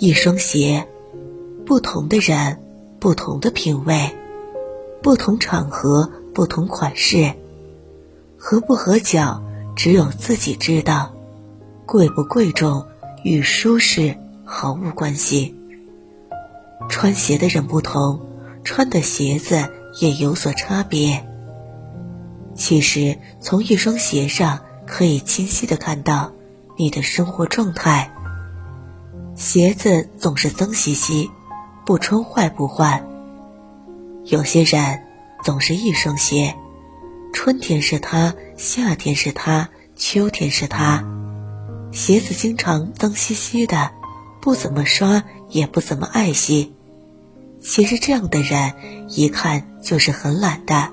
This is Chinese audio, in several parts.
一双鞋，不同的人，不同的品味，不同场合，不同款式，合不合脚，只有自己知道。贵不贵重，与舒适毫无关系。穿鞋的人不同，穿的鞋子也有所差别。其实，从一双鞋上可以清晰的看到你的生活状态。鞋子总是脏兮兮，不穿坏不换。有些人总是一双鞋，春天是他，夏天是他，秋天是他。鞋子经常脏兮兮的，不怎么刷，也不怎么爱惜。其实这样的人一看就是很懒的。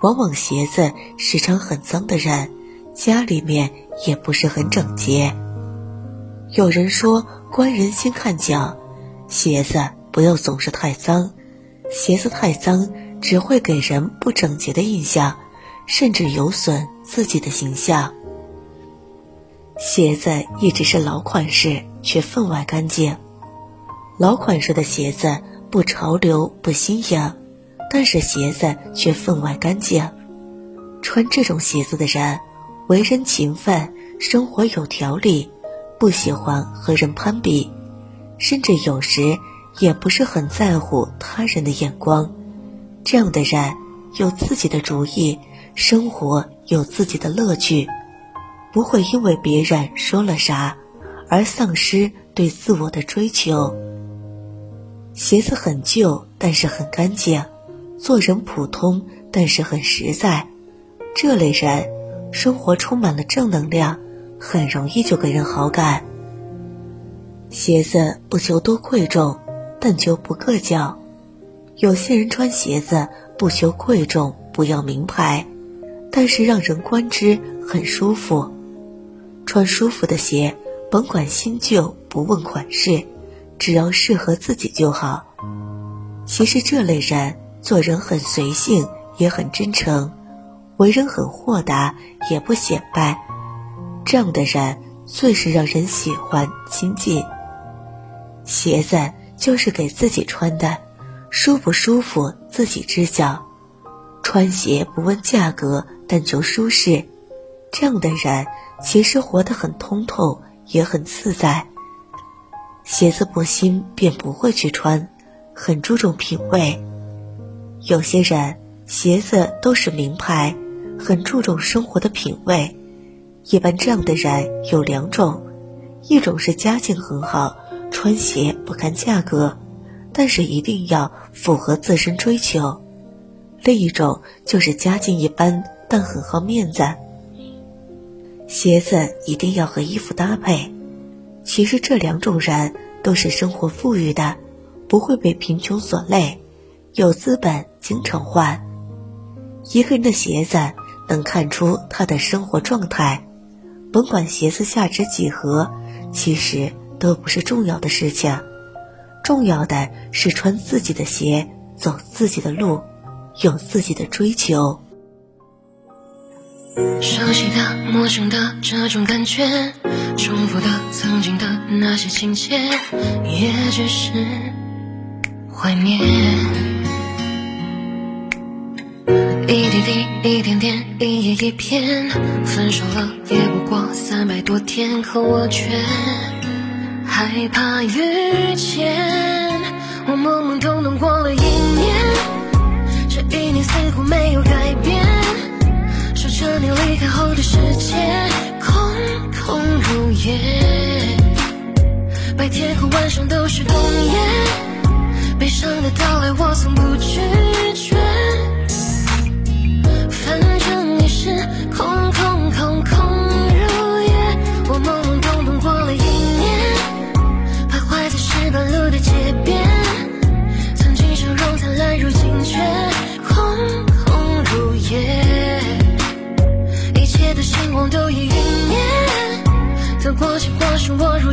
往往鞋子时常很脏的人，家里面也不是很整洁。有人说。观人心看脚，鞋子不要总是太脏，鞋子太脏只会给人不整洁的印象，甚至有损自己的形象。鞋子一直是老款式，却分外干净。老款式的鞋子不潮流不新颖，但是鞋子却分外干净。穿这种鞋子的人，为人勤奋，生活有条理。不喜欢和人攀比，甚至有时也不是很在乎他人的眼光。这样的人有自己的主意，生活有自己的乐趣，不会因为别人说了啥而丧失对自我的追求。鞋子很旧，但是很干净；做人普通，但是很实在。这类人生活充满了正能量。很容易就给人好感。鞋子不求多贵重，但求不硌脚。有些人穿鞋子不求贵重，不要名牌，但是让人观之很舒服。穿舒服的鞋，甭管新旧，不问款式，只要适合自己就好。其实这类人做人很随性，也很真诚，为人很豁达，也不显摆。这样的人最是让人喜欢亲近。鞋子就是给自己穿的，舒不舒服自己知晓。穿鞋不问价格，但求舒适。这样的人其实活得很通透，也很自在。鞋子不新便不会去穿，很注重品味。有些人鞋子都是名牌，很注重生活的品味。一般这样的人有两种，一种是家境很好，穿鞋不看价格，但是一定要符合自身追求；另一种就是家境一般，但很好面子，鞋子一定要和衣服搭配。其实这两种人都是生活富裕的，不会被贫穷所累，有资本经常换。一个人的鞋子能看出他的生活状态。甭管鞋子价值几何，其实都不是重要的事情，重要的是穿自己的鞋，走自己的路，有自己的追求。熟悉的、陌生的这种感觉，重复的、曾经的那些情节，也只是怀念。一滴滴，一点点，一页一篇，分手了也过三百多天，可我却害怕遇见。我懵懵懂懂过了一年，这一年似乎没有改变，说着你离开后的世界空空如也，白天和晚上都是冬夜，悲伤的到来我从不拒结果是我如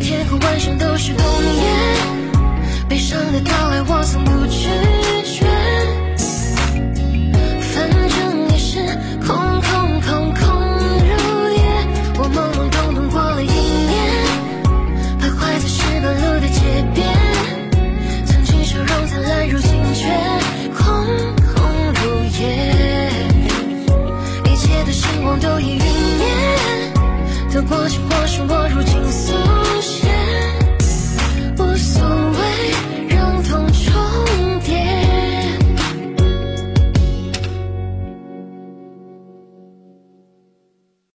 天和晚上都是我如今苏醒。